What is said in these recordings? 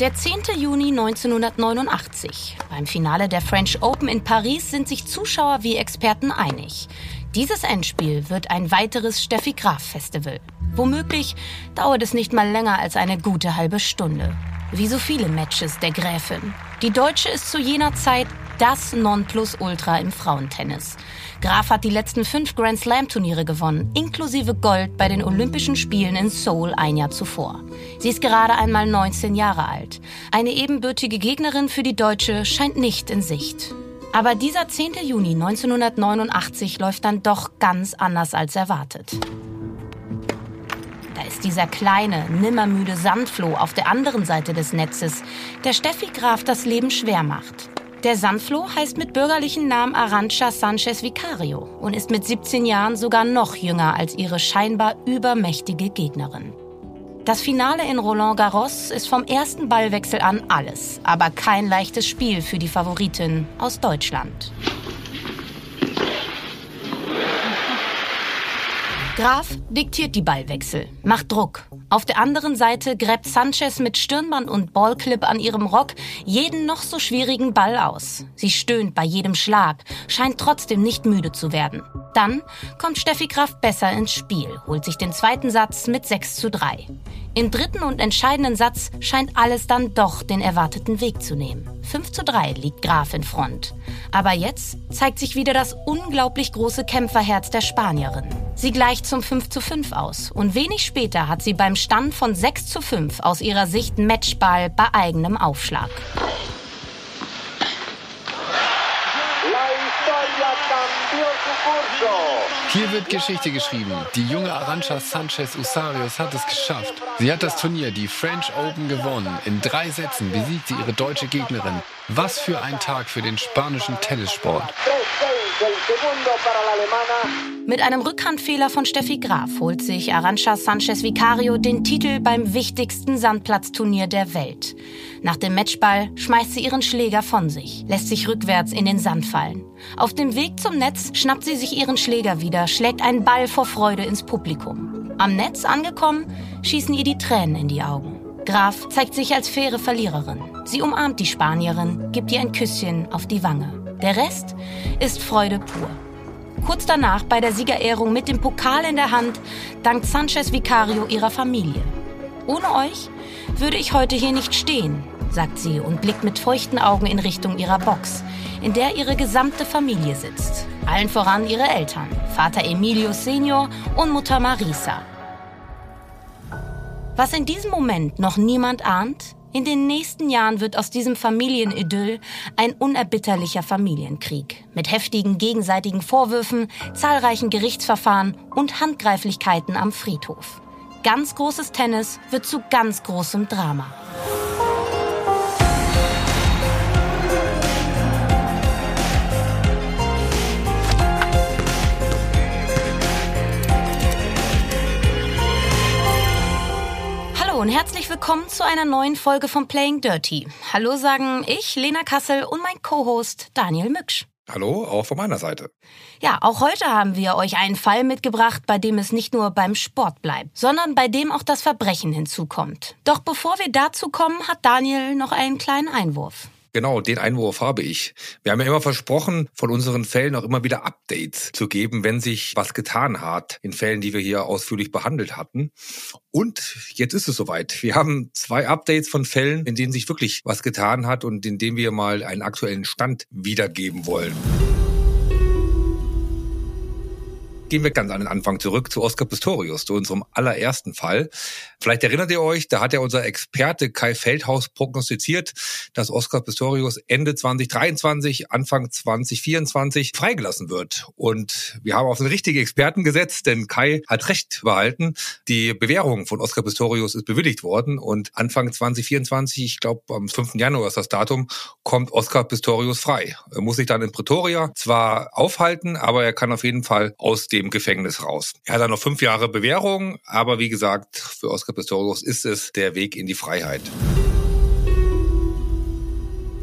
Der 10. Juni 1989. Beim Finale der French Open in Paris sind sich Zuschauer wie Experten einig. Dieses Endspiel wird ein weiteres Steffi Graf Festival. Womöglich dauert es nicht mal länger als eine gute halbe Stunde. Wie so viele Matches der Gräfin. Die Deutsche ist zu jener Zeit das Nonplusultra im Frauentennis. Graf hat die letzten fünf Grand Slam Turniere gewonnen, inklusive Gold bei den Olympischen Spielen in Seoul ein Jahr zuvor. Sie ist gerade einmal 19 Jahre alt. Eine ebenbürtige Gegnerin für die Deutsche scheint nicht in Sicht. Aber dieser 10. Juni 1989 läuft dann doch ganz anders als erwartet. Da ist dieser kleine, nimmermüde Sandfloh auf der anderen Seite des Netzes, der Steffi Graf das Leben schwer macht. Der Sandfloh heißt mit bürgerlichen Namen Arancha Sanchez Vicario und ist mit 17 Jahren sogar noch jünger als ihre scheinbar übermächtige Gegnerin. Das Finale in Roland Garros ist vom ersten Ballwechsel an alles, aber kein leichtes Spiel für die Favoritin aus Deutschland. Graf diktiert die Ballwechsel, macht Druck. Auf der anderen Seite gräbt Sanchez mit Stirnband und Ballclip an ihrem Rock jeden noch so schwierigen Ball aus. Sie stöhnt bei jedem Schlag, scheint trotzdem nicht müde zu werden. Dann kommt Steffi Graf besser ins Spiel, holt sich den zweiten Satz mit 6 zu 3. Im dritten und entscheidenden Satz scheint alles dann doch den erwarteten Weg zu nehmen. 5 zu 3 liegt Graf in Front. Aber jetzt zeigt sich wieder das unglaublich große Kämpferherz der Spanierin. Sie gleicht zum 5 zu 5 aus und wenig später hat sie beim Stand von 6 zu 5 aus ihrer Sicht Matchball bei eigenem Aufschlag. Hier wird Geschichte geschrieben. Die junge Arancha Sanchez Usarios hat es geschafft. Sie hat das Turnier, die French Open, gewonnen. In drei Sätzen besiegt sie ihre deutsche Gegnerin. Was für ein Tag für den spanischen Tennissport. Mit einem Rückhandfehler von Steffi Graf holt sich Arancha Sanchez Vicario den Titel beim wichtigsten Sandplatzturnier der Welt. Nach dem Matchball schmeißt sie ihren Schläger von sich, lässt sich rückwärts in den Sand fallen. Auf dem Weg zum Netz schnappt sie sich ihren Schläger wieder, schlägt einen Ball vor Freude ins Publikum. Am Netz angekommen, schießen ihr die Tränen in die Augen. Graf zeigt sich als faire Verliererin. Sie umarmt die Spanierin, gibt ihr ein Küsschen auf die Wange. Der Rest ist Freude pur. Kurz danach bei der Siegerehrung mit dem Pokal in der Hand dankt Sanchez Vicario ihrer Familie. Ohne euch würde ich heute hier nicht stehen, sagt sie und blickt mit feuchten Augen in Richtung ihrer Box, in der ihre gesamte Familie sitzt. Allen voran ihre Eltern, Vater Emilio Senior und Mutter Marisa. Was in diesem Moment noch niemand ahnt, in den nächsten Jahren wird aus diesem Familienidyll ein unerbitterlicher Familienkrieg mit heftigen gegenseitigen Vorwürfen, zahlreichen Gerichtsverfahren und Handgreiflichkeiten am Friedhof. Ganz großes Tennis wird zu ganz großem Drama. Und herzlich willkommen zu einer neuen Folge von Playing Dirty. Hallo sagen ich, Lena Kassel und mein Co-Host Daniel Mücksch. Hallo, auch von meiner Seite. Ja, auch heute haben wir euch einen Fall mitgebracht, bei dem es nicht nur beim Sport bleibt, sondern bei dem auch das Verbrechen hinzukommt. Doch bevor wir dazu kommen, hat Daniel noch einen kleinen Einwurf. Genau, den Einwurf habe ich. Wir haben ja immer versprochen, von unseren Fällen auch immer wieder Updates zu geben, wenn sich was getan hat, in Fällen, die wir hier ausführlich behandelt hatten. Und jetzt ist es soweit. Wir haben zwei Updates von Fällen, in denen sich wirklich was getan hat und in denen wir mal einen aktuellen Stand wiedergeben wollen. Gehen wir ganz an den Anfang zurück zu Oscar Pistorius, zu unserem allerersten Fall. Vielleicht erinnert ihr euch, da hat ja unser Experte Kai Feldhaus prognostiziert, dass Oscar Pistorius Ende 2023, Anfang 2024 freigelassen wird. Und wir haben auf den richtigen Experten gesetzt, denn Kai hat recht behalten. Die Bewährung von Oscar Pistorius ist bewilligt worden und Anfang 2024, ich glaube am 5. Januar ist das Datum, kommt Oscar Pistorius frei. Er muss sich dann in Pretoria zwar aufhalten, aber er kann auf jeden Fall aus dem dem Gefängnis raus. Er hat dann noch fünf Jahre Bewährung, aber wie gesagt, für Oscar Pistorius ist es der Weg in die Freiheit.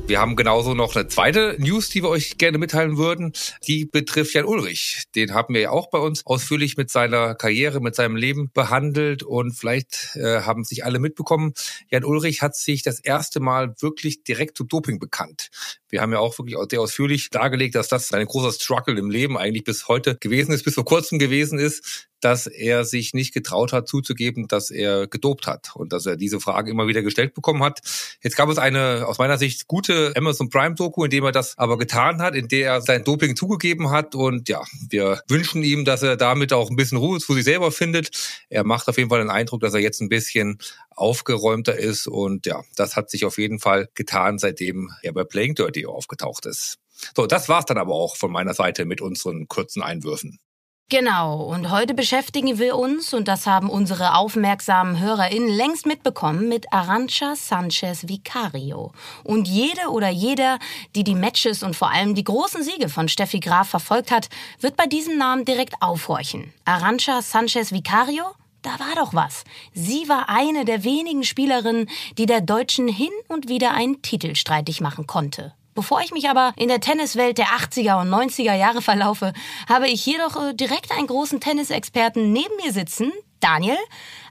Wir haben genauso noch eine zweite News, die wir euch gerne mitteilen würden. Die betrifft Jan Ulrich. Den haben wir ja auch bei uns ausführlich mit seiner Karriere, mit seinem Leben behandelt. Und vielleicht äh, haben sich alle mitbekommen, Jan Ulrich hat sich das erste Mal wirklich direkt zu Doping bekannt. Wir haben ja auch wirklich sehr ausführlich dargelegt, dass das ein großer Struggle im Leben eigentlich bis heute gewesen ist, bis vor kurzem gewesen ist, dass er sich nicht getraut hat zuzugeben, dass er gedopt hat und dass er diese Frage immer wieder gestellt bekommen hat. Jetzt gab es eine aus meiner Sicht gute Amazon Prime Doku, in dem er das aber getan hat, in der er sein Doping zugegeben hat und ja, wir wünschen ihm, dass er damit auch ein bisschen Ruhe zu sich selber findet. Er macht auf jeden Fall den Eindruck, dass er jetzt ein bisschen aufgeräumter ist und ja, das hat sich auf jeden Fall getan, seitdem er bei Playing Dirty aufgetaucht ist. So, das war's dann aber auch von meiner Seite mit unseren kurzen Einwürfen. Genau, und heute beschäftigen wir uns, und das haben unsere aufmerksamen HörerInnen längst mitbekommen, mit Arancha Sanchez Vicario. Und jede oder jeder, die die Matches und vor allem die großen Siege von Steffi Graf verfolgt hat, wird bei diesem Namen direkt aufhorchen. Arancha Sanchez Vicario? Da war doch was. Sie war eine der wenigen Spielerinnen, die der Deutschen hin und wieder einen Titel streitig machen konnte. Bevor ich mich aber in der Tenniswelt der 80er und 90er Jahre verlaufe, habe ich hier doch äh, direkt einen großen Tennisexperten neben mir sitzen. Daniel,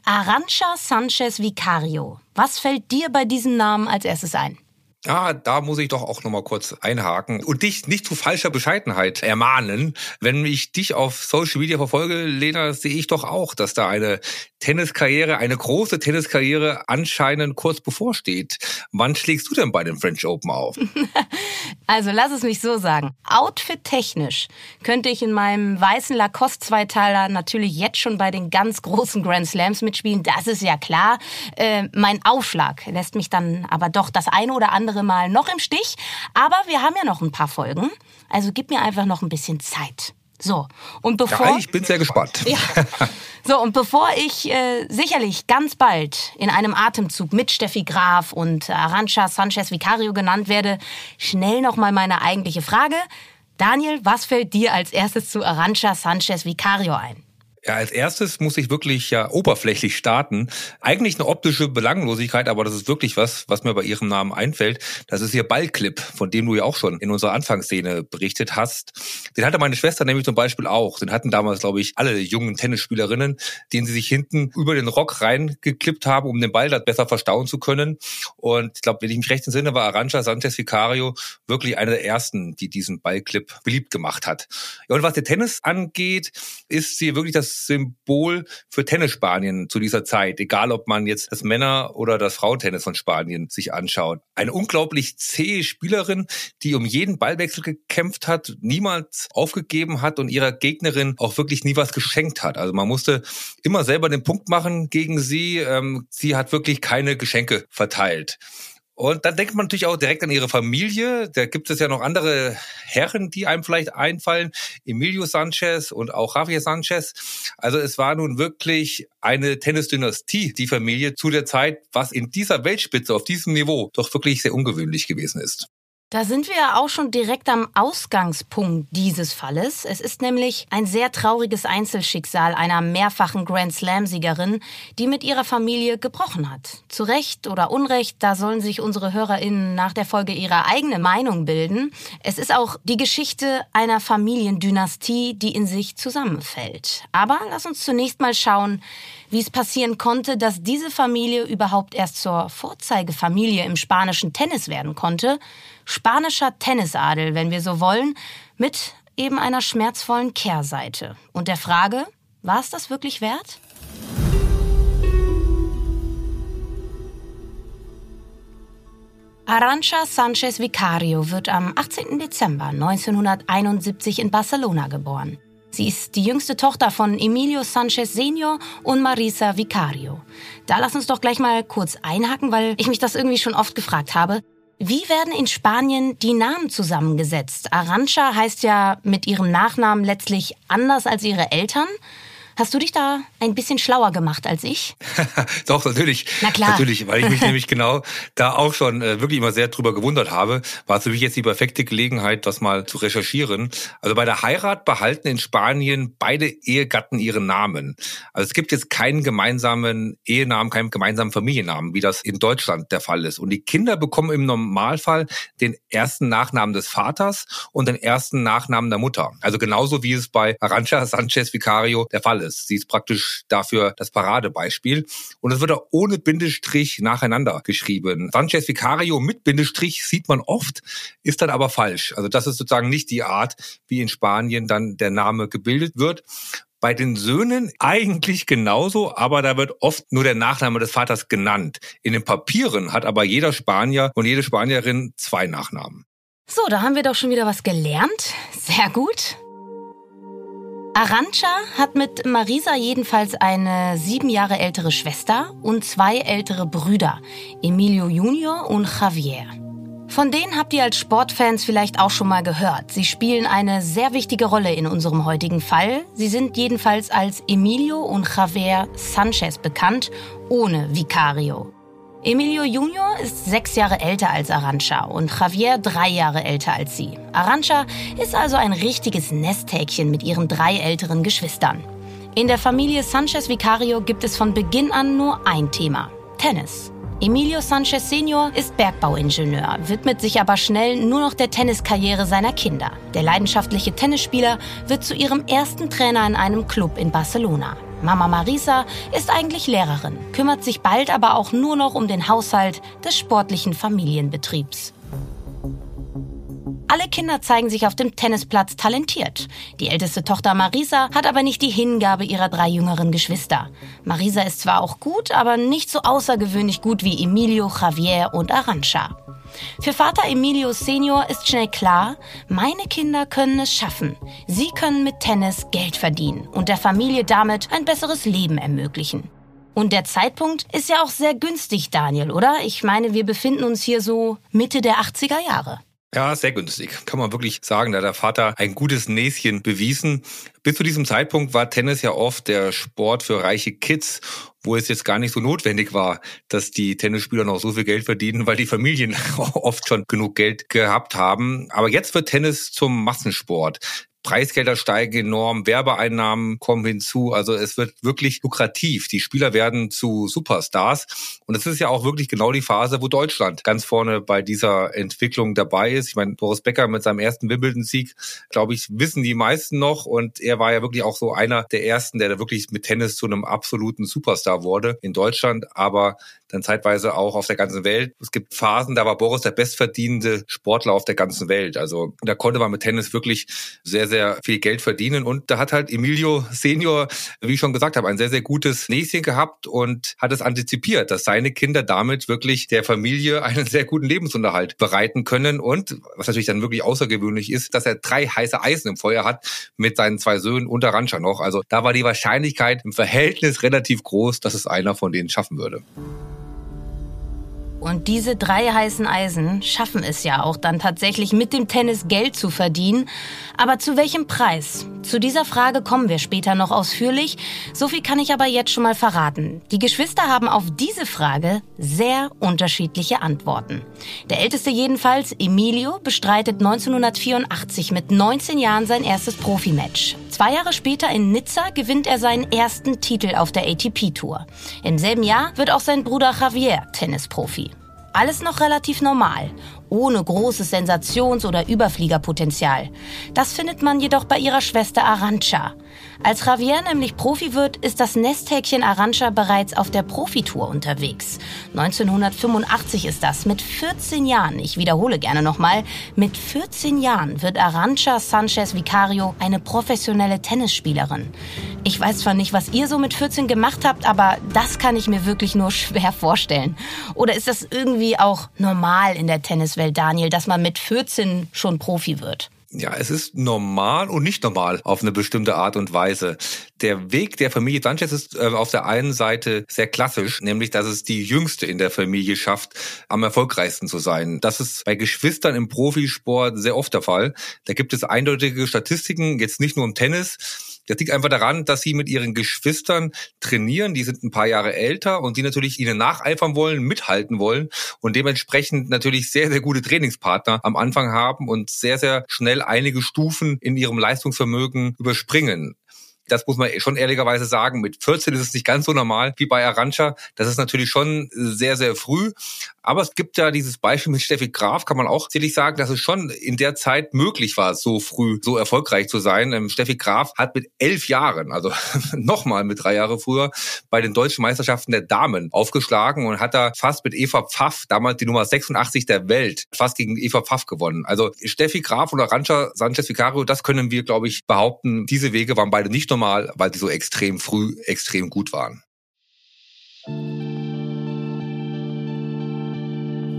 Arancha Sanchez Vicario. Was fällt dir bei diesem Namen als erstes ein? Ja, da muss ich doch auch nochmal kurz einhaken und dich nicht zu falscher Bescheidenheit ermahnen. Wenn ich dich auf Social Media verfolge, Lena, sehe ich doch auch, dass da eine Tenniskarriere, eine große Tenniskarriere anscheinend kurz bevorsteht. Wann schlägst du denn bei den French Open auf? also lass es mich so sagen. Outfit-technisch könnte ich in meinem weißen Lacoste-Zweiteiler natürlich jetzt schon bei den ganz großen Grand Slams mitspielen. Das ist ja klar. Äh, mein Aufschlag lässt mich dann aber doch das eine oder andere Mal noch im Stich. Aber wir haben ja noch ein paar Folgen. Also gib mir einfach noch ein bisschen Zeit. So, und bevor. Ja, ich bin sehr gespannt. Ja. So, und bevor ich äh, sicherlich ganz bald in einem Atemzug mit Steffi Graf und Arancha Sanchez Vicario genannt werde, schnell nochmal meine eigentliche Frage. Daniel, was fällt dir als erstes zu Arancha Sanchez Vicario ein? Ja, als erstes muss ich wirklich ja oberflächlich starten. Eigentlich eine optische Belanglosigkeit, aber das ist wirklich was, was mir bei ihrem Namen einfällt. Das ist ihr Ballclip, von dem du ja auch schon in unserer Anfangsszene berichtet hast. Den hatte meine Schwester nämlich zum Beispiel auch. Den hatten damals, glaube ich, alle jungen Tennisspielerinnen, den sie sich hinten über den Rock reingeklippt haben, um den Ball da besser verstauen zu können. Und ich glaube, wenn ich mich recht entsinne, war Arantxa Sanchez Vicario wirklich eine der ersten, die diesen Ballclip beliebt gemacht hat. Ja, und was der Tennis angeht, ist sie wirklich das Symbol für Tennisspanien zu dieser Zeit, egal ob man jetzt das Männer- oder das Frauentennis von Spanien sich anschaut. Eine unglaublich zähe Spielerin, die um jeden Ballwechsel gekämpft hat, niemals aufgegeben hat und ihrer Gegnerin auch wirklich nie was geschenkt hat. Also man musste immer selber den Punkt machen gegen sie. Ähm, sie hat wirklich keine Geschenke verteilt. Und dann denkt man natürlich auch direkt an ihre Familie. Da gibt es ja noch andere Herren, die einem vielleicht einfallen. Emilio Sanchez und auch Javier Sanchez. Also es war nun wirklich eine Tennisdynastie, die Familie zu der Zeit, was in dieser Weltspitze auf diesem Niveau doch wirklich sehr ungewöhnlich gewesen ist. Da sind wir ja auch schon direkt am Ausgangspunkt dieses Falles. Es ist nämlich ein sehr trauriges Einzelschicksal einer mehrfachen Grand Slam-Siegerin, die mit ihrer Familie gebrochen hat. Zu Recht oder Unrecht, da sollen sich unsere HörerInnen nach der Folge ihre eigene Meinung bilden. Es ist auch die Geschichte einer Familiendynastie, die in sich zusammenfällt. Aber lass uns zunächst mal schauen, wie es passieren konnte, dass diese Familie überhaupt erst zur Vorzeigefamilie im spanischen Tennis werden konnte. Spanischer Tennisadel, wenn wir so wollen, mit eben einer schmerzvollen Kehrseite. Und der Frage, war es das wirklich wert? Arancha Sanchez Vicario wird am 18. Dezember 1971 in Barcelona geboren. Sie ist die jüngste Tochter von Emilio Sanchez Senior und Marisa Vicario. Da lass uns doch gleich mal kurz einhaken, weil ich mich das irgendwie schon oft gefragt habe. Wie werden in Spanien die Namen zusammengesetzt? Arancha heißt ja mit ihrem Nachnamen letztlich anders als ihre Eltern. Hast du dich da ein bisschen schlauer gemacht als ich? Doch, natürlich. Na klar. Natürlich, weil ich mich nämlich genau da auch schon äh, wirklich immer sehr drüber gewundert habe, war es für mich jetzt die perfekte Gelegenheit, das mal zu recherchieren. Also bei der Heirat behalten in Spanien beide Ehegatten ihren Namen. Also es gibt jetzt keinen gemeinsamen Ehenamen, keinen gemeinsamen Familiennamen, wie das in Deutschland der Fall ist. Und die Kinder bekommen im Normalfall den ersten Nachnamen des Vaters und den ersten Nachnamen der Mutter. Also genauso wie es bei Arancha Sanchez Vicario der Fall ist ist. Sie ist praktisch dafür das Paradebeispiel. Und es wird auch ohne Bindestrich nacheinander geschrieben. Sanchez Vicario mit Bindestrich sieht man oft, ist dann aber falsch. Also das ist sozusagen nicht die Art, wie in Spanien dann der Name gebildet wird. Bei den Söhnen eigentlich genauso, aber da wird oft nur der Nachname des Vaters genannt. In den Papieren hat aber jeder Spanier und jede Spanierin zwei Nachnamen. So, da haben wir doch schon wieder was gelernt. Sehr gut. Arancha hat mit Marisa jedenfalls eine sieben Jahre ältere Schwester und zwei ältere Brüder, Emilio Junior und Javier. Von denen habt ihr als Sportfans vielleicht auch schon mal gehört. Sie spielen eine sehr wichtige Rolle in unserem heutigen Fall. Sie sind jedenfalls als Emilio und Javier Sanchez bekannt, ohne Vicario. Emilio Junior ist sechs Jahre älter als Arancha und Javier drei Jahre älter als sie. Arancha ist also ein richtiges Nesthäkchen mit ihren drei älteren Geschwistern. In der Familie Sanchez Vicario gibt es von Beginn an nur ein Thema. Tennis. Emilio Sanchez Senior ist Bergbauingenieur, widmet sich aber schnell nur noch der Tenniskarriere seiner Kinder. Der leidenschaftliche Tennisspieler wird zu ihrem ersten Trainer in einem Club in Barcelona. Mama Marisa ist eigentlich Lehrerin, kümmert sich bald aber auch nur noch um den Haushalt des sportlichen Familienbetriebs. Alle Kinder zeigen sich auf dem Tennisplatz talentiert. Die älteste Tochter Marisa hat aber nicht die Hingabe ihrer drei jüngeren Geschwister. Marisa ist zwar auch gut, aber nicht so außergewöhnlich gut wie Emilio, Javier und Arancha. Für Vater Emilio Senior ist schnell klar, meine Kinder können es schaffen. Sie können mit Tennis Geld verdienen und der Familie damit ein besseres Leben ermöglichen. Und der Zeitpunkt ist ja auch sehr günstig, Daniel, oder? Ich meine, wir befinden uns hier so Mitte der 80er Jahre. Ja, sehr günstig. Kann man wirklich sagen. Da hat der Vater ein gutes Näschen bewiesen. Bis zu diesem Zeitpunkt war Tennis ja oft der Sport für reiche Kids, wo es jetzt gar nicht so notwendig war, dass die Tennisspieler noch so viel Geld verdienen, weil die Familien oft schon genug Geld gehabt haben. Aber jetzt wird Tennis zum Massensport. Preisgelder steigen enorm, Werbeeinnahmen kommen hinzu. Also es wird wirklich lukrativ. Die Spieler werden zu Superstars. Und es ist ja auch wirklich genau die Phase, wo Deutschland ganz vorne bei dieser Entwicklung dabei ist. Ich meine, Boris Becker mit seinem ersten Wimbledon-Sieg, glaube ich, wissen die meisten noch. Und er war ja wirklich auch so einer der ersten, der da wirklich mit Tennis zu einem absoluten Superstar wurde in Deutschland. Aber dann zeitweise auch auf der ganzen Welt. Es gibt Phasen, da war Boris der bestverdienende Sportler auf der ganzen Welt. Also da konnte man mit Tennis wirklich sehr, sehr viel Geld verdienen. Und da hat halt Emilio Senior, wie ich schon gesagt habe, ein sehr, sehr gutes Näschen gehabt und hat es antizipiert, dass seine Kinder damit wirklich der Familie einen sehr guten Lebensunterhalt bereiten können. Und was natürlich dann wirklich außergewöhnlich ist, dass er drei heiße Eisen im Feuer hat mit seinen zwei Söhnen und Rancha noch. Also da war die Wahrscheinlichkeit im Verhältnis relativ groß, dass es einer von denen schaffen würde. Und diese drei heißen Eisen schaffen es ja auch dann tatsächlich mit dem Tennis Geld zu verdienen. Aber zu welchem Preis? Zu dieser Frage kommen wir später noch ausführlich. So viel kann ich aber jetzt schon mal verraten. Die Geschwister haben auf diese Frage sehr unterschiedliche Antworten. Der älteste jedenfalls, Emilio, bestreitet 1984 mit 19 Jahren sein erstes Profimatch. Zwei Jahre später in Nizza gewinnt er seinen ersten Titel auf der ATP-Tour. Im selben Jahr wird auch sein Bruder Javier Tennisprofi. Alles noch relativ normal, ohne großes Sensations- oder Überfliegerpotenzial. Das findet man jedoch bei ihrer Schwester Arancha. Als Javier nämlich Profi wird, ist das Nesthäkchen Arancha bereits auf der Profitour unterwegs. 1985 ist das, mit 14 Jahren, ich wiederhole gerne nochmal, mit 14 Jahren wird Arancha Sanchez Vicario eine professionelle Tennisspielerin. Ich weiß zwar nicht, was ihr so mit 14 gemacht habt, aber das kann ich mir wirklich nur schwer vorstellen. Oder ist das irgendwie auch normal in der Tenniswelt, Daniel, dass man mit 14 schon Profi wird? Ja, es ist normal und nicht normal auf eine bestimmte Art und Weise. Der Weg der Familie Sanchez ist äh, auf der einen Seite sehr klassisch, nämlich dass es die Jüngste in der Familie schafft, am erfolgreichsten zu sein. Das ist bei Geschwistern im Profisport sehr oft der Fall. Da gibt es eindeutige Statistiken, jetzt nicht nur im Tennis, Das liegt einfach daran, dass sie mit ihren Geschwistern trainieren. Die sind ein paar Jahre älter und die natürlich ihnen nacheifern wollen, mithalten wollen und dementsprechend natürlich sehr, sehr gute Trainingspartner am Anfang haben und sehr, sehr schnell einige Stufen in ihrem Leistungsvermögen überspringen. Das muss man schon ehrlicherweise sagen. Mit 14 ist es nicht ganz so normal wie bei Arancha. Das ist natürlich schon sehr, sehr früh. Aber es gibt ja dieses Beispiel mit Steffi Graf, kann man auch sicherlich sagen, dass es schon in der Zeit möglich war, so früh so erfolgreich zu sein. Ähm, Steffi Graf hat mit elf Jahren, also nochmal mit drei Jahre früher, bei den deutschen Meisterschaften der Damen aufgeschlagen und hat da fast mit Eva Pfaff, damals die Nummer 86 der Welt, fast gegen Eva Pfaff gewonnen. Also Steffi Graf und Arancha Sanchez Vicario, das können wir, glaube ich, behaupten. Diese Wege waren beide nicht normal, weil sie so extrem früh extrem gut waren.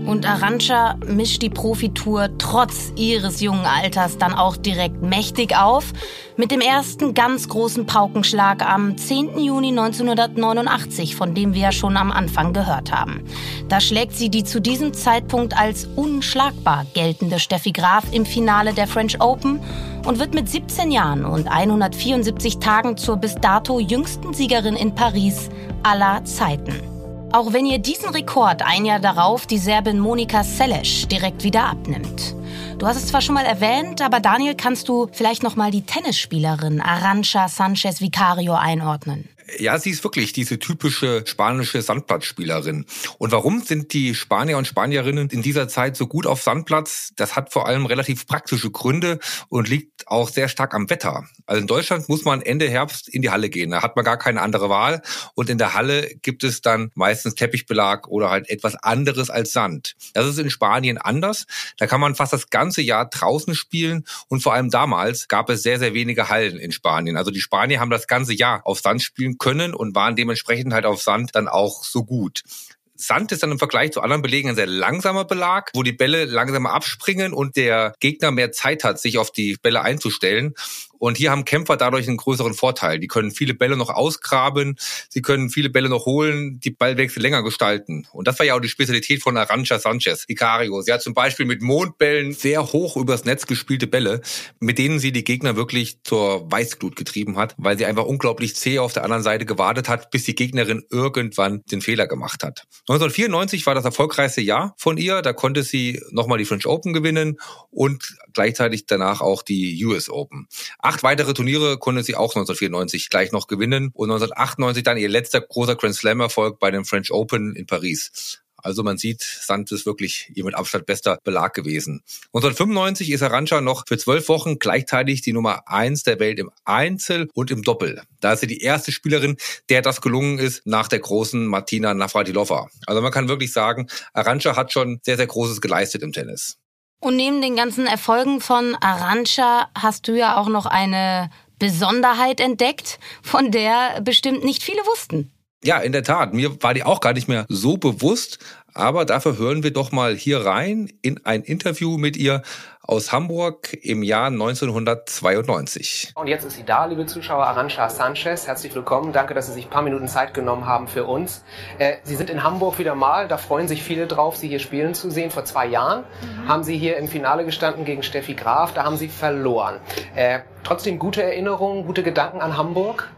Und Arancha mischt die Profitour trotz ihres jungen Alters dann auch direkt mächtig auf. Mit dem ersten ganz großen Paukenschlag am 10. Juni 1989, von dem wir ja schon am Anfang gehört haben. Da schlägt sie die zu diesem Zeitpunkt als unschlagbar geltende Steffi Graf im Finale der French Open und wird mit 17 Jahren und 174 Tagen zur bis dato jüngsten Siegerin in Paris aller Zeiten. Auch wenn ihr diesen Rekord ein Jahr darauf die Serbin Monika Seles direkt wieder abnimmt. Du hast es zwar schon mal erwähnt, aber Daniel, kannst du vielleicht noch mal die Tennisspielerin Arancha Sanchez Vicario einordnen? Ja, sie ist wirklich diese typische spanische Sandplatzspielerin. Und warum sind die Spanier und Spanierinnen in dieser Zeit so gut auf Sandplatz? Das hat vor allem relativ praktische Gründe und liegt auch sehr stark am Wetter. Also in Deutschland muss man Ende Herbst in die Halle gehen. Da hat man gar keine andere Wahl. Und in der Halle gibt es dann meistens Teppichbelag oder halt etwas anderes als Sand. Das ist in Spanien anders. Da kann man fast das ganze Jahr draußen spielen. Und vor allem damals gab es sehr, sehr wenige Hallen in Spanien. Also die Spanier haben das ganze Jahr auf Sand spielen können und waren dementsprechend halt auf Sand dann auch so gut. Sand ist dann im Vergleich zu anderen Belegen ein sehr langsamer Belag, wo die Bälle langsamer abspringen und der Gegner mehr Zeit hat, sich auf die Bälle einzustellen. Und hier haben Kämpfer dadurch einen größeren Vorteil. Die können viele Bälle noch ausgraben, sie können viele Bälle noch holen, die Ballwechsel länger gestalten. Und das war ja auch die Spezialität von Arancha Sanchez, Icario. Sie hat zum Beispiel mit Mondbällen sehr hoch übers Netz gespielte Bälle, mit denen sie die Gegner wirklich zur Weißglut getrieben hat, weil sie einfach unglaublich zäh auf der anderen Seite gewartet hat, bis die Gegnerin irgendwann den Fehler gemacht hat. 1994 war das erfolgreichste Jahr von ihr. Da konnte sie nochmal die French Open gewinnen und gleichzeitig danach auch die US Open. Acht weitere Turniere konnte sie auch 1994 gleich noch gewinnen und 1998 dann ihr letzter großer Grand Slam Erfolg bei den French Open in Paris. Also man sieht, Sand ist wirklich ihr mit Abstand bester Belag gewesen. 1995 ist Arancha noch für zwölf Wochen gleichzeitig die Nummer eins der Welt im Einzel und im Doppel. Da ist sie die erste Spielerin, der das gelungen ist nach der großen Martina Navratilova. Also man kann wirklich sagen, Arancha hat schon sehr, sehr Großes geleistet im Tennis. Und neben den ganzen Erfolgen von Arancha hast du ja auch noch eine Besonderheit entdeckt, von der bestimmt nicht viele wussten. Ja, in der Tat. Mir war die auch gar nicht mehr so bewusst. Aber dafür hören wir doch mal hier rein in ein Interview mit ihr aus Hamburg im Jahr 1992. Und jetzt ist sie da, liebe Zuschauer, Arancha Sanchez. Herzlich willkommen. Danke, dass Sie sich ein paar Minuten Zeit genommen haben für uns. Äh, sie sind in Hamburg wieder mal. Da freuen sich viele drauf, Sie hier spielen zu sehen. Vor zwei Jahren mhm. haben Sie hier im Finale gestanden gegen Steffi Graf. Da haben Sie verloren. Äh, trotzdem gute Erinnerungen, gute Gedanken an Hamburg?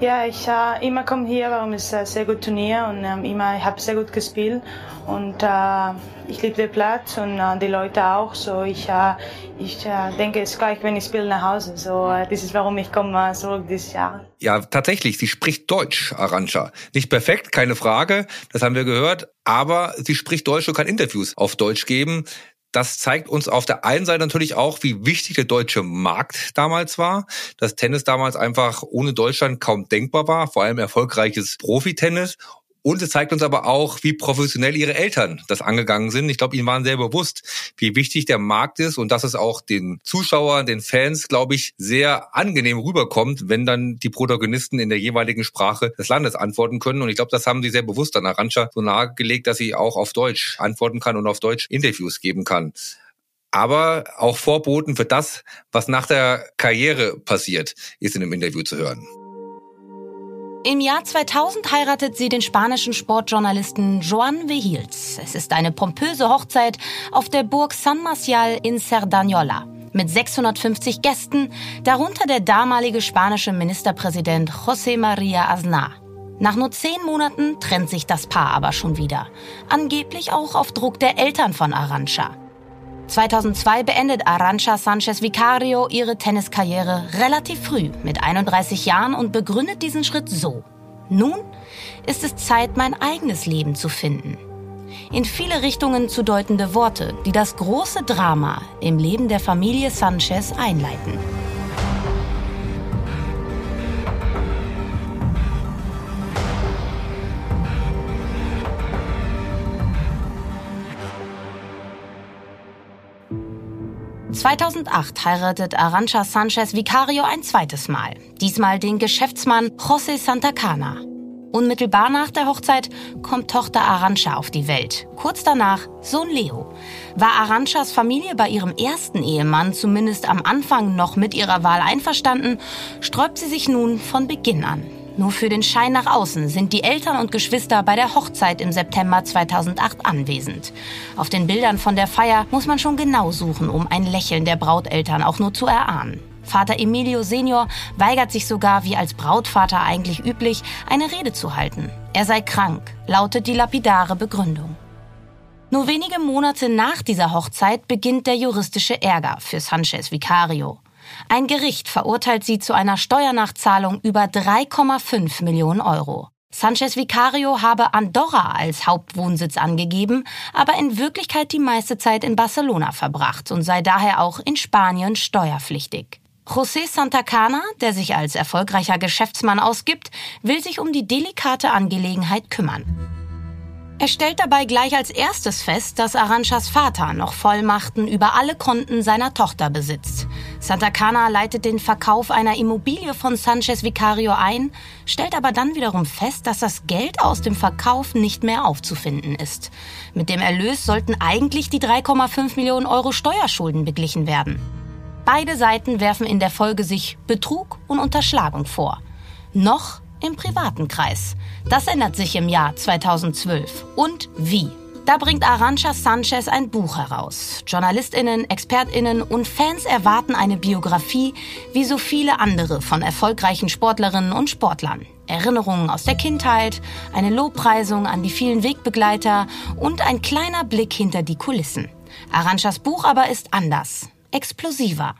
Ja, ich äh, immer komme hier, warum es ein sehr gutes Turnier und ähm, immer ich habe sehr gut gespielt und äh, ich liebe den Platz und äh, die Leute auch. So ich äh, ich äh, denke es gleich, wenn ich spiele nach Hause. So äh, das ist warum ich komme zurück dieses Jahr. Ja, tatsächlich. Sie spricht Deutsch, Arancha. Nicht perfekt, keine Frage. Das haben wir gehört. Aber sie spricht Deutsch und kann Interviews auf Deutsch geben. Das zeigt uns auf der einen Seite natürlich auch, wie wichtig der deutsche Markt damals war, dass Tennis damals einfach ohne Deutschland kaum denkbar war, vor allem erfolgreiches Profitennis und es zeigt uns aber auch, wie professionell ihre Eltern das angegangen sind. Ich glaube, ihnen waren sehr bewusst, wie wichtig der Markt ist und dass es auch den Zuschauern, den Fans, glaube ich, sehr angenehm rüberkommt, wenn dann die Protagonisten in der jeweiligen Sprache des Landes antworten können. Und ich glaube, das haben sie sehr bewusst an Arancha so nahegelegt, dass sie auch auf Deutsch antworten kann und auf Deutsch Interviews geben kann aber auch Vorboten für das, was nach der Karriere passiert, ist in dem Interview zu hören. Im Jahr 2000 heiratet sie den spanischen Sportjournalisten Joan Vehils. Es ist eine pompöse Hochzeit auf der Burg San Marcial in Cerdañola. mit 650 Gästen, darunter der damalige spanische Ministerpräsident José María Aznar. Nach nur zehn Monaten trennt sich das Paar aber schon wieder. Angeblich auch auf Druck der Eltern von Arancha. 2002 beendet Arancha Sanchez Vicario ihre Tenniskarriere relativ früh mit 31 Jahren und begründet diesen Schritt so. Nun ist es Zeit, mein eigenes Leben zu finden. In viele Richtungen zu deutende Worte, die das große Drama im Leben der Familie Sanchez einleiten. 2008 heiratet Arancha Sanchez Vicario ein zweites Mal. Diesmal den Geschäftsmann José Santacana. Unmittelbar nach der Hochzeit kommt Tochter Arancha auf die Welt. Kurz danach Sohn Leo. War Aranchas Familie bei ihrem ersten Ehemann zumindest am Anfang noch mit ihrer Wahl einverstanden, sträubt sie sich nun von Beginn an. Nur für den Schein nach außen sind die Eltern und Geschwister bei der Hochzeit im September 2008 anwesend. Auf den Bildern von der Feier muss man schon genau suchen, um ein Lächeln der Brauteltern auch nur zu erahnen. Vater Emilio Senior weigert sich sogar, wie als Brautvater eigentlich üblich, eine Rede zu halten. Er sei krank, lautet die lapidare Begründung. Nur wenige Monate nach dieser Hochzeit beginnt der juristische Ärger für Sanchez Vicario. Ein Gericht verurteilt sie zu einer Steuernachzahlung über 3,5 Millionen Euro. Sanchez Vicario habe Andorra als Hauptwohnsitz angegeben, aber in Wirklichkeit die meiste Zeit in Barcelona verbracht und sei daher auch in Spanien steuerpflichtig. José Santacana, der sich als erfolgreicher Geschäftsmann ausgibt, will sich um die delikate Angelegenheit kümmern. Er stellt dabei gleich als erstes fest, dass Aranchas Vater noch Vollmachten über alle Konten seiner Tochter besitzt. Santa Cana leitet den Verkauf einer Immobilie von Sanchez Vicario ein, stellt aber dann wiederum fest, dass das Geld aus dem Verkauf nicht mehr aufzufinden ist. Mit dem Erlös sollten eigentlich die 3,5 Millionen Euro Steuerschulden beglichen werden. Beide Seiten werfen in der Folge sich Betrug und Unterschlagung vor. Noch im privaten Kreis. Das ändert sich im Jahr 2012. Und wie? Da bringt Arancha Sanchez ein Buch heraus. Journalistinnen, Expertinnen und Fans erwarten eine Biografie wie so viele andere von erfolgreichen Sportlerinnen und Sportlern. Erinnerungen aus der Kindheit, eine Lobpreisung an die vielen Wegbegleiter und ein kleiner Blick hinter die Kulissen. Aranchas Buch aber ist anders, explosiver.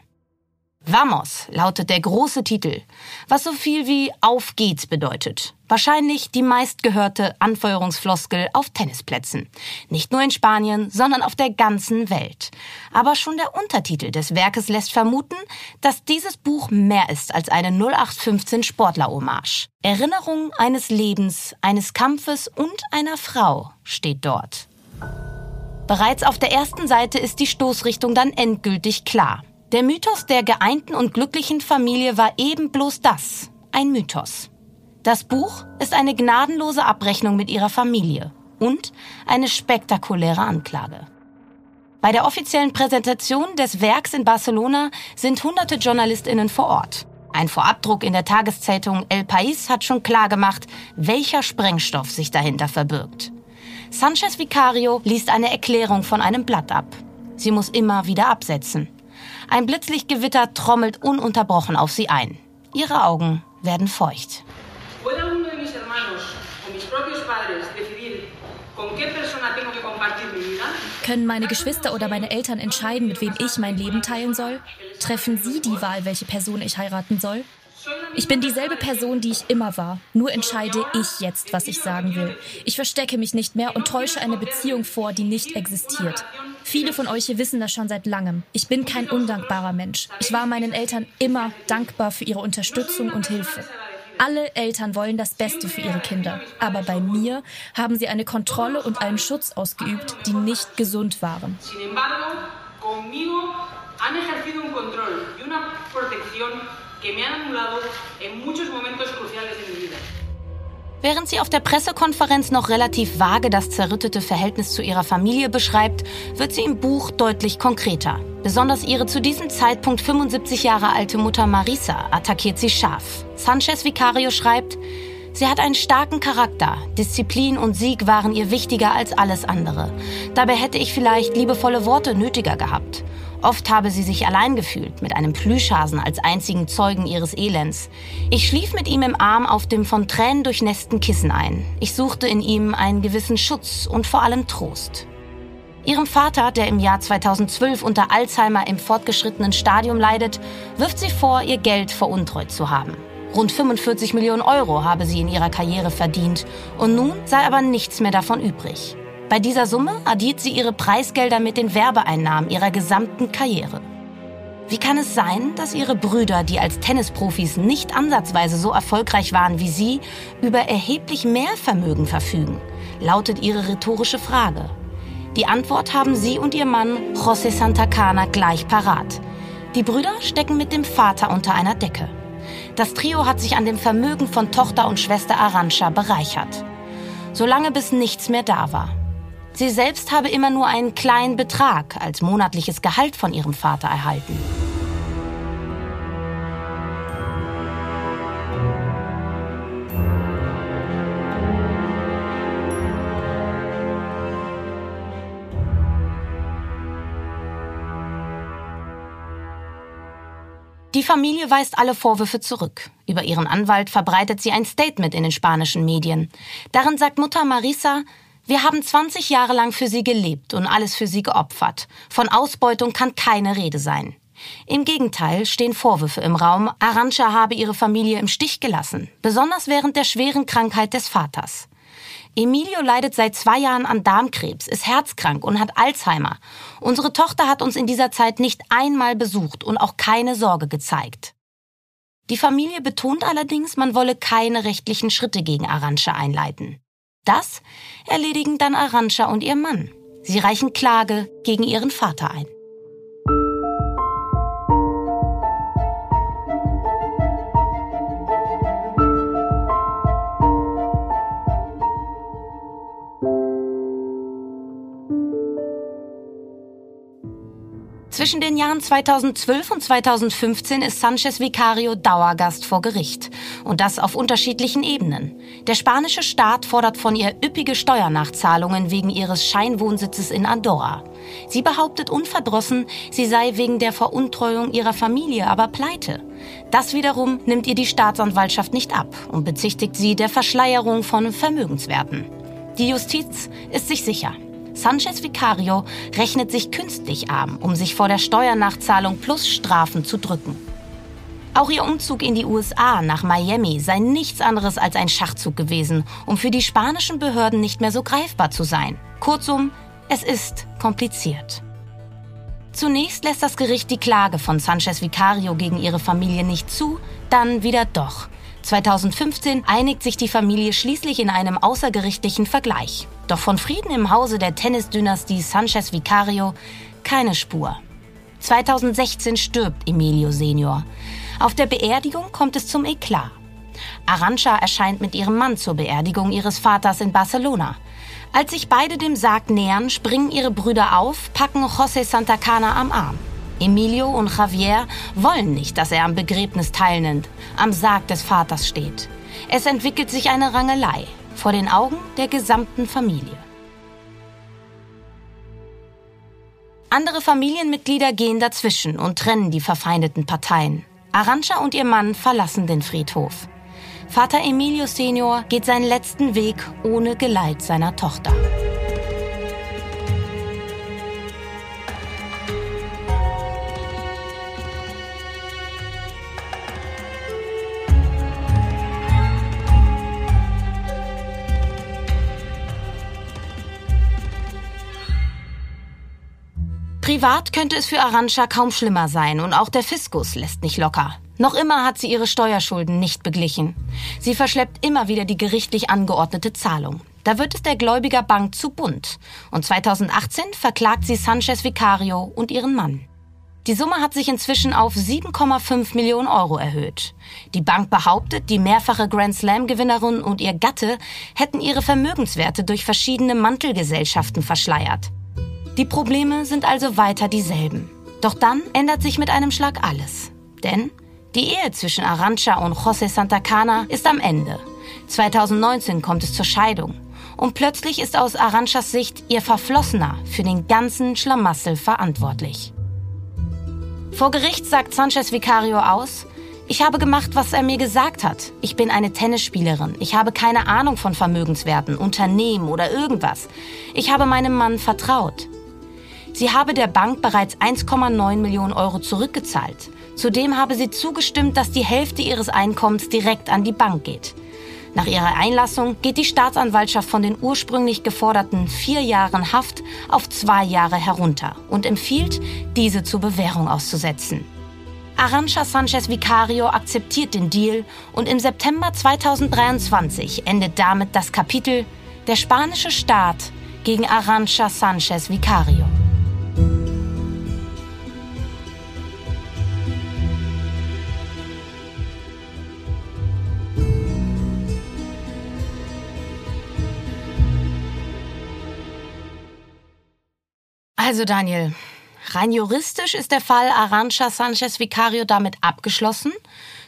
Vamos lautet der große Titel, was so viel wie Auf geht's bedeutet. Wahrscheinlich die meistgehörte Anfeuerungsfloskel auf Tennisplätzen. Nicht nur in Spanien, sondern auf der ganzen Welt. Aber schon der Untertitel des Werkes lässt vermuten, dass dieses Buch mehr ist als eine 0815 Sportler-Hommage. Erinnerung eines Lebens, eines Kampfes und einer Frau steht dort. Bereits auf der ersten Seite ist die Stoßrichtung dann endgültig klar. Der Mythos der geeinten und glücklichen Familie war eben bloß das, ein Mythos. Das Buch ist eine gnadenlose Abrechnung mit ihrer Familie und eine spektakuläre Anklage. Bei der offiziellen Präsentation des Werks in Barcelona sind hunderte Journalistinnen vor Ort. Ein Vorabdruck in der Tageszeitung El País hat schon klargemacht, welcher Sprengstoff sich dahinter verbirgt. Sanchez Vicario liest eine Erklärung von einem Blatt ab. Sie muss immer wieder absetzen. Ein Blitzlichtgewitter trommelt ununterbrochen auf sie ein. Ihre Augen werden feucht. Können meine Geschwister oder meine Eltern entscheiden, mit wem ich mein Leben teilen soll? Treffen sie die Wahl, welche Person ich heiraten soll? Ich bin dieselbe Person, die ich immer war. Nur entscheide ich jetzt, was ich sagen will. Ich verstecke mich nicht mehr und täusche eine Beziehung vor, die nicht existiert. Viele von euch hier wissen das schon seit langem. Ich bin kein undankbarer Mensch. Ich war meinen Eltern immer dankbar für ihre Unterstützung und Hilfe. Alle Eltern wollen das Beste für ihre Kinder. Aber bei mir haben sie eine Kontrolle und einen Schutz ausgeübt, die nicht gesund waren. que me han anulado en muchos momentos cruciales de mi. Während sie auf der Pressekonferenz noch relativ vage das zerrüttete Verhältnis zu ihrer Familie beschreibt, wird sie im Buch deutlich konkreter. Besonders ihre zu diesem Zeitpunkt 75 Jahre alte Mutter Marisa attackiert sie scharf. Sanchez Vicario schreibt, Sie hat einen starken Charakter. Disziplin und Sieg waren ihr wichtiger als alles andere. Dabei hätte ich vielleicht liebevolle Worte nötiger gehabt. Oft habe sie sich allein gefühlt, mit einem Plüschhasen als einzigen Zeugen ihres Elends. Ich schlief mit ihm im Arm auf dem von Tränen durchnässten Kissen ein. Ich suchte in ihm einen gewissen Schutz und vor allem Trost. Ihrem Vater, der im Jahr 2012 unter Alzheimer im fortgeschrittenen Stadium leidet, wirft sie vor, ihr Geld veruntreut zu haben. Rund 45 Millionen Euro habe sie in ihrer Karriere verdient und nun sei aber nichts mehr davon übrig. Bei dieser Summe addiert sie ihre Preisgelder mit den Werbeeinnahmen ihrer gesamten Karriere. Wie kann es sein, dass ihre Brüder, die als Tennisprofis nicht ansatzweise so erfolgreich waren wie sie, über erheblich mehr Vermögen verfügen? lautet ihre rhetorische Frage. Die Antwort haben sie und ihr Mann José Santa Cana gleich parat. Die Brüder stecken mit dem Vater unter einer Decke. Das Trio hat sich an dem Vermögen von Tochter und Schwester Arancha bereichert. Solange bis nichts mehr da war. Sie selbst habe immer nur einen kleinen Betrag als monatliches Gehalt von ihrem Vater erhalten. Die Familie weist alle Vorwürfe zurück. Über ihren Anwalt verbreitet sie ein Statement in den spanischen Medien. Darin sagt Mutter Marisa, wir haben 20 Jahre lang für sie gelebt und alles für sie geopfert. Von Ausbeutung kann keine Rede sein. Im Gegenteil stehen Vorwürfe im Raum, Arancha habe ihre Familie im Stich gelassen, besonders während der schweren Krankheit des Vaters. Emilio leidet seit zwei Jahren an Darmkrebs, ist herzkrank und hat Alzheimer. Unsere Tochter hat uns in dieser Zeit nicht einmal besucht und auch keine Sorge gezeigt. Die Familie betont allerdings, man wolle keine rechtlichen Schritte gegen Arancha einleiten. Das erledigen dann Arancha und ihr Mann. Sie reichen Klage gegen ihren Vater ein. Zwischen den Jahren 2012 und 2015 ist Sanchez Vicario Dauergast vor Gericht. Und das auf unterschiedlichen Ebenen. Der spanische Staat fordert von ihr üppige Steuernachzahlungen wegen ihres Scheinwohnsitzes in Andorra. Sie behauptet unverdrossen, sie sei wegen der Veruntreuung ihrer Familie aber pleite. Das wiederum nimmt ihr die Staatsanwaltschaft nicht ab und bezichtigt sie der Verschleierung von Vermögenswerten. Die Justiz ist sich sicher. Sanchez Vicario rechnet sich künstlich arm, um sich vor der Steuernachzahlung plus Strafen zu drücken. Auch ihr Umzug in die USA nach Miami sei nichts anderes als ein Schachzug gewesen, um für die spanischen Behörden nicht mehr so greifbar zu sein. Kurzum, es ist kompliziert. Zunächst lässt das Gericht die Klage von Sanchez Vicario gegen ihre Familie nicht zu, dann wieder doch. 2015 einigt sich die Familie schließlich in einem außergerichtlichen Vergleich. Doch von Frieden im Hause der Tennisdynastie Sanchez Vicario keine Spur. 2016 stirbt Emilio Senior. Auf der Beerdigung kommt es zum Eklat. Arancha erscheint mit ihrem Mann zur Beerdigung ihres Vaters in Barcelona. Als sich beide dem Sarg nähern, springen ihre Brüder auf, packen José Santacana am Arm. Emilio und Javier wollen nicht, dass er am Begräbnis teilnimmt, am Sarg des Vaters steht. Es entwickelt sich eine Rangelei vor den Augen der gesamten Familie. Andere Familienmitglieder gehen dazwischen und trennen die verfeindeten Parteien. Arancha und ihr Mann verlassen den Friedhof. Vater Emilio Senior geht seinen letzten Weg ohne Geleit seiner Tochter. Privat könnte es für Arancha kaum schlimmer sein und auch der Fiskus lässt nicht locker. Noch immer hat sie ihre Steuerschulden nicht beglichen. Sie verschleppt immer wieder die gerichtlich angeordnete Zahlung. Da wird es der Gläubigerbank zu bunt. Und 2018 verklagt sie Sanchez Vicario und ihren Mann. Die Summe hat sich inzwischen auf 7,5 Millionen Euro erhöht. Die Bank behauptet, die mehrfache Grand Slam-Gewinnerin und ihr Gatte hätten ihre Vermögenswerte durch verschiedene Mantelgesellschaften verschleiert. Die Probleme sind also weiter dieselben. Doch dann ändert sich mit einem Schlag alles. Denn die Ehe zwischen Arancha und José Santa Cana ist am Ende. 2019 kommt es zur Scheidung. Und plötzlich ist aus Aranchas Sicht ihr Verflossener für den ganzen Schlamassel verantwortlich. Vor Gericht sagt Sanchez Vicario aus, ich habe gemacht, was er mir gesagt hat. Ich bin eine Tennisspielerin. Ich habe keine Ahnung von Vermögenswerten, Unternehmen oder irgendwas. Ich habe meinem Mann vertraut. Sie habe der Bank bereits 1,9 Millionen Euro zurückgezahlt. Zudem habe sie zugestimmt, dass die Hälfte ihres Einkommens direkt an die Bank geht. Nach ihrer Einlassung geht die Staatsanwaltschaft von den ursprünglich geforderten vier Jahren Haft auf zwei Jahre herunter und empfiehlt, diese zur Bewährung auszusetzen. Arancha Sanchez Vicario akzeptiert den Deal und im September 2023 endet damit das Kapitel Der spanische Staat gegen Arancha Sanchez Vicario. Also Daniel, rein juristisch ist der Fall Arancha Sanchez Vicario damit abgeschlossen.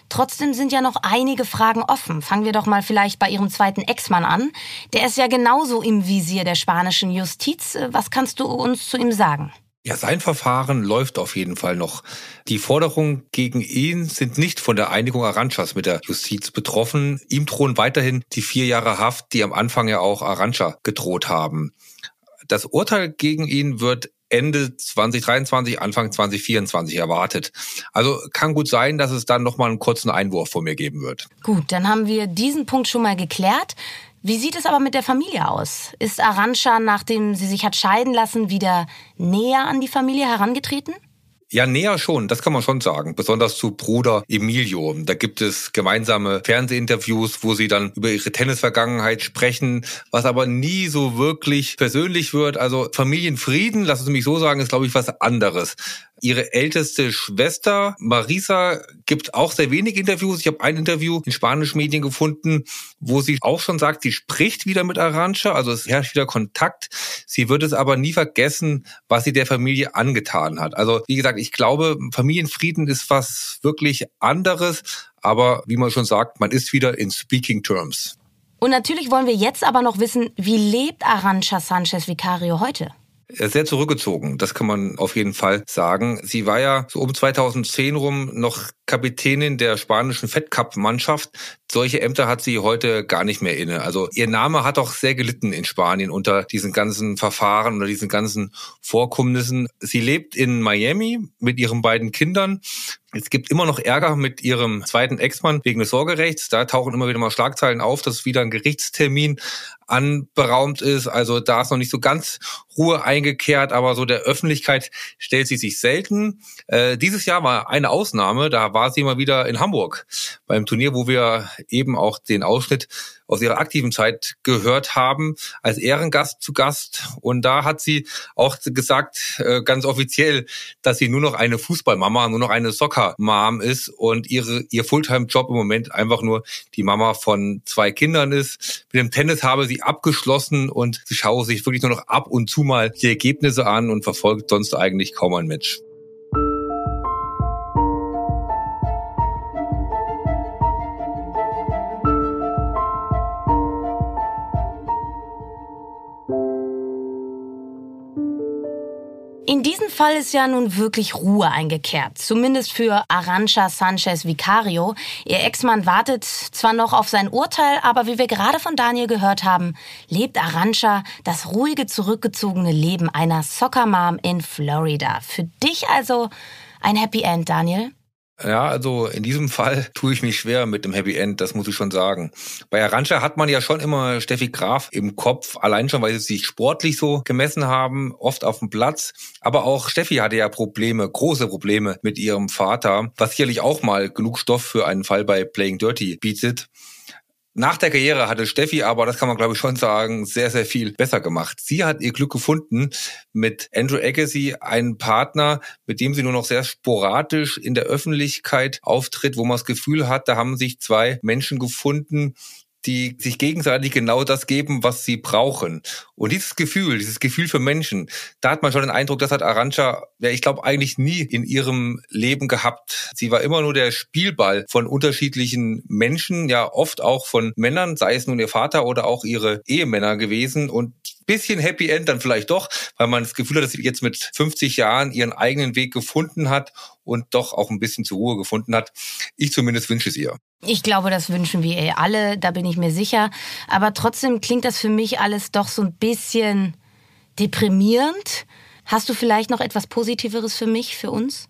Trotzdem sind ja noch einige Fragen offen. Fangen wir doch mal vielleicht bei Ihrem zweiten Ex-Mann an. Der ist ja genauso im Visier der spanischen Justiz. Was kannst du uns zu ihm sagen? Ja, sein Verfahren läuft auf jeden Fall noch. Die Forderungen gegen ihn sind nicht von der Einigung Aranchas mit der Justiz betroffen. Ihm drohen weiterhin die vier Jahre Haft, die am Anfang ja auch Arancha gedroht haben. Das Urteil gegen ihn wird Ende 2023, Anfang 2024 erwartet. Also kann gut sein, dass es dann nochmal einen kurzen Einwurf von mir geben wird. Gut, dann haben wir diesen Punkt schon mal geklärt. Wie sieht es aber mit der Familie aus? Ist Arancha, nachdem sie sich hat scheiden lassen, wieder näher an die Familie herangetreten? Ja, näher schon, das kann man schon sagen. Besonders zu Bruder Emilio. Da gibt es gemeinsame Fernsehinterviews, wo sie dann über ihre Tennisvergangenheit sprechen, was aber nie so wirklich persönlich wird. Also Familienfrieden, lassen Sie mich so sagen, ist, glaube ich, was anderes. Ihre älteste Schwester Marisa gibt auch sehr wenig Interviews. Ich habe ein Interview in spanischen Medien gefunden, wo sie auch schon sagt, sie spricht wieder mit Arancha, also es herrscht wieder Kontakt. Sie wird es aber nie vergessen, was sie der Familie angetan hat. Also wie gesagt, ich glaube, Familienfrieden ist was wirklich anderes, aber wie man schon sagt, man ist wieder in Speaking Terms. Und natürlich wollen wir jetzt aber noch wissen, wie lebt Arancha Sanchez Vicario heute? Sehr zurückgezogen, das kann man auf jeden Fall sagen. Sie war ja so um 2010 rum noch Kapitänin der spanischen Fed Cup Mannschaft. Solche Ämter hat sie heute gar nicht mehr inne. Also ihr Name hat auch sehr gelitten in Spanien unter diesen ganzen Verfahren, unter diesen ganzen Vorkommnissen. Sie lebt in Miami mit ihren beiden Kindern. Es gibt immer noch Ärger mit ihrem zweiten Ex-Mann wegen des Sorgerechts. Da tauchen immer wieder mal Schlagzeilen auf, dass wieder ein Gerichtstermin anberaumt ist. Also da ist noch nicht so ganz Ruhe eingekehrt, aber so der Öffentlichkeit stellt sie sich selten. Äh, dieses Jahr war eine Ausnahme, da war sie mal wieder in Hamburg beim Turnier, wo wir eben auch den Ausschnitt aus ihrer aktiven Zeit gehört haben, als Ehrengast zu Gast. Und da hat sie auch gesagt, äh, ganz offiziell, dass sie nur noch eine Fußballmama, nur noch eine Soccer-Mom ist und ihre, ihr Fulltime-Job im Moment einfach nur die Mama von zwei Kindern ist. Mit dem Tennis habe sie abgeschlossen und sie schaue sich wirklich nur noch ab und zu mal die Ergebnisse an und verfolgt sonst eigentlich kaum ein Match. Fall ist ja nun wirklich Ruhe eingekehrt. Zumindest für Arancha Sanchez Vicario. Ihr Ex-Mann wartet zwar noch auf sein Urteil, aber wie wir gerade von Daniel gehört haben, lebt Arancha das ruhige, zurückgezogene Leben einer Soccer-Mom in Florida. Für dich also ein Happy End, Daniel? Ja, also in diesem Fall tue ich mich schwer mit dem Happy End, das muss ich schon sagen. Bei Arancha hat man ja schon immer Steffi Graf im Kopf, allein schon, weil sie sich sportlich so gemessen haben, oft auf dem Platz. Aber auch Steffi hatte ja Probleme, große Probleme mit ihrem Vater, was sicherlich auch mal genug Stoff für einen Fall bei Playing Dirty bietet. Nach der Karriere hatte Steffi aber, das kann man glaube ich schon sagen, sehr, sehr viel besser gemacht. Sie hat ihr Glück gefunden mit Andrew Agassi, einen Partner, mit dem sie nur noch sehr sporadisch in der Öffentlichkeit auftritt, wo man das Gefühl hat, da haben sich zwei Menschen gefunden, die sich gegenseitig genau das geben, was sie brauchen. Und dieses Gefühl, dieses Gefühl für Menschen, da hat man schon den Eindruck, das hat Arancha, ja, ich glaube, eigentlich nie in ihrem Leben gehabt. Sie war immer nur der Spielball von unterschiedlichen Menschen, ja oft auch von Männern, sei es nun ihr Vater oder auch ihre Ehemänner gewesen. Und bisschen Happy End dann vielleicht doch, weil man das Gefühl hat, dass sie jetzt mit 50 Jahren ihren eigenen Weg gefunden hat und doch auch ein bisschen zur Ruhe gefunden hat. Ich zumindest wünsche es ihr. Ich glaube, das wünschen wir ihr alle, da bin ich mir sicher. Aber trotzdem klingt das für mich alles doch so ein bisschen deprimierend. Hast du vielleicht noch etwas Positiveres für mich, für uns?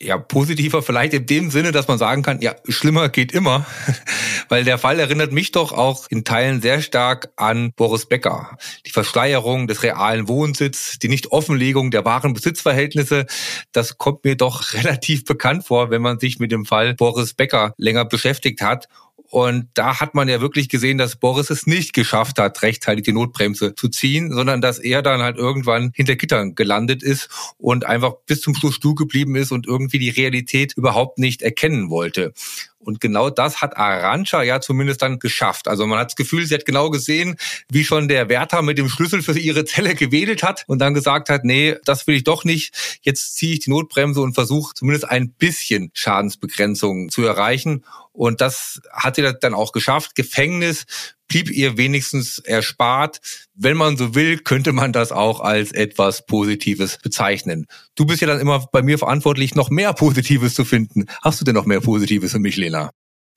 Ja, positiver vielleicht in dem Sinne, dass man sagen kann, ja, schlimmer geht immer. Weil der Fall erinnert mich doch auch in Teilen sehr stark an Boris Becker. Die Verschleierung des realen Wohnsitzes, die Nicht-Offenlegung der wahren Besitzverhältnisse, das kommt mir doch relativ bekannt vor, wenn man sich mit dem Fall Boris Becker länger beschäftigt hat. Und da hat man ja wirklich gesehen, dass Boris es nicht geschafft hat, rechtzeitig die Notbremse zu ziehen, sondern dass er dann halt irgendwann hinter Gittern gelandet ist und einfach bis zum Schluss stuhl geblieben ist und irgendwie die Realität überhaupt nicht erkennen wollte. Und genau das hat Arancha ja zumindest dann geschafft. Also man hat das Gefühl, sie hat genau gesehen, wie schon der Wärter mit dem Schlüssel für ihre Zelle gewedelt hat und dann gesagt hat, nee, das will ich doch nicht. Jetzt ziehe ich die Notbremse und versuche zumindest ein bisschen Schadensbegrenzung zu erreichen. Und das hat sie dann auch geschafft. Gefängnis blieb ihr wenigstens erspart. Wenn man so will, könnte man das auch als etwas Positives bezeichnen. Du bist ja dann immer bei mir verantwortlich, noch mehr Positives zu finden. Hast du denn noch mehr Positives für mich, Lena?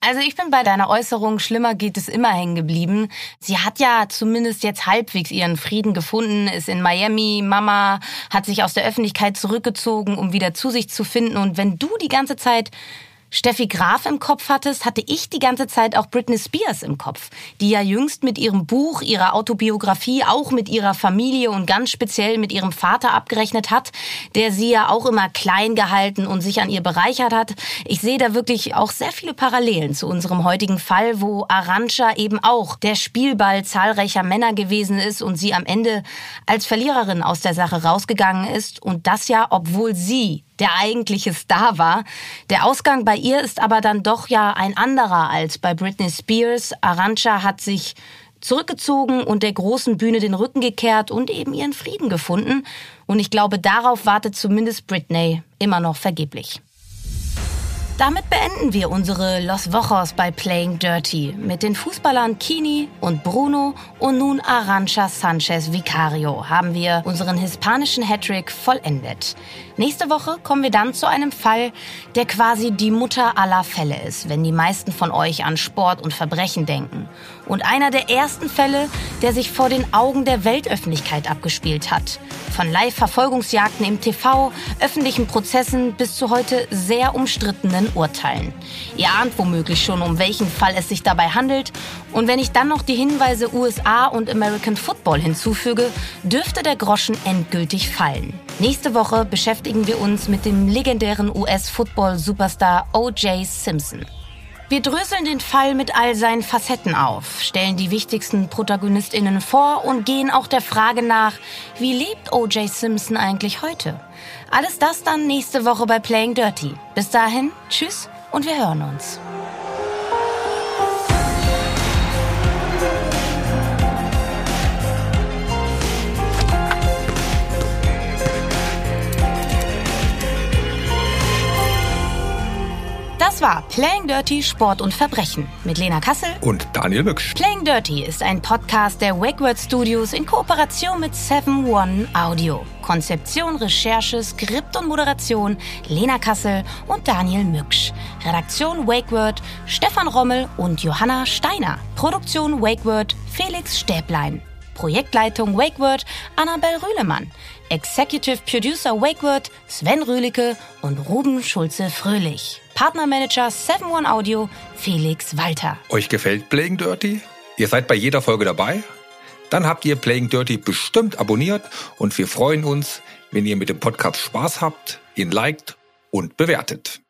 Also ich bin bei deiner Äußerung, schlimmer geht es immer hängen geblieben. Sie hat ja zumindest jetzt halbwegs ihren Frieden gefunden, ist in Miami, Mama hat sich aus der Öffentlichkeit zurückgezogen, um wieder zu sich zu finden. Und wenn du die ganze Zeit Steffi Graf im Kopf hattest, hatte ich die ganze Zeit auch Britney Spears im Kopf, die ja jüngst mit ihrem Buch, ihrer Autobiografie, auch mit ihrer Familie und ganz speziell mit ihrem Vater abgerechnet hat, der sie ja auch immer klein gehalten und sich an ihr bereichert hat. Ich sehe da wirklich auch sehr viele Parallelen zu unserem heutigen Fall, wo Arancha eben auch der Spielball zahlreicher Männer gewesen ist und sie am Ende als Verliererin aus der Sache rausgegangen ist und das ja, obwohl sie der eigentliche Star war. Der Ausgang bei ihr ist aber dann doch ja ein anderer als bei Britney Spears. Arancha hat sich zurückgezogen und der großen Bühne den Rücken gekehrt und eben ihren Frieden gefunden. Und ich glaube, darauf wartet zumindest Britney immer noch vergeblich. Damit beenden wir unsere Los Wochos bei Playing Dirty mit den Fußballern Kini und Bruno und nun Arancha Sanchez Vicario haben wir unseren hispanischen Hattrick vollendet. Nächste Woche kommen wir dann zu einem Fall, der quasi die Mutter aller Fälle ist, wenn die meisten von euch an Sport und Verbrechen denken. Und einer der ersten Fälle, der sich vor den Augen der Weltöffentlichkeit abgespielt hat. Von Live-Verfolgungsjagden im TV, öffentlichen Prozessen bis zu heute sehr umstrittenen Urteilen. Ihr ahnt womöglich schon, um welchen Fall es sich dabei handelt. Und wenn ich dann noch die Hinweise USA und American Football hinzufüge, dürfte der Groschen endgültig fallen. Nächste Woche beschäftigen wir uns mit dem legendären US-Football-Superstar O.J. Simpson. Wir dröseln den Fall mit all seinen Facetten auf, stellen die wichtigsten ProtagonistInnen vor und gehen auch der Frage nach, wie lebt O.J. Simpson eigentlich heute? Alles das dann nächste Woche bei Playing Dirty. Bis dahin, tschüss und wir hören uns. War Playing Dirty Sport und Verbrechen mit Lena Kassel und Daniel Mücksch. Playing Dirty ist ein Podcast der Wakeword Studios in Kooperation mit 7 One Audio. Konzeption, Recherche, Skript und Moderation Lena Kassel und Daniel Mücksch. Redaktion Wakeword Stefan Rommel und Johanna Steiner. Produktion Wakeword Felix Stäblein. Projektleitung Wakeword Annabel Rühlemann. Executive Producer Wakeword Sven Rühlicke und Ruben Schulze-Fröhlich. Partnermanager 7-One Audio Felix Walter. Euch gefällt Playing Dirty? Ihr seid bei jeder Folge dabei? Dann habt ihr Playing Dirty bestimmt abonniert und wir freuen uns, wenn ihr mit dem Podcast Spaß habt, ihn liked und bewertet.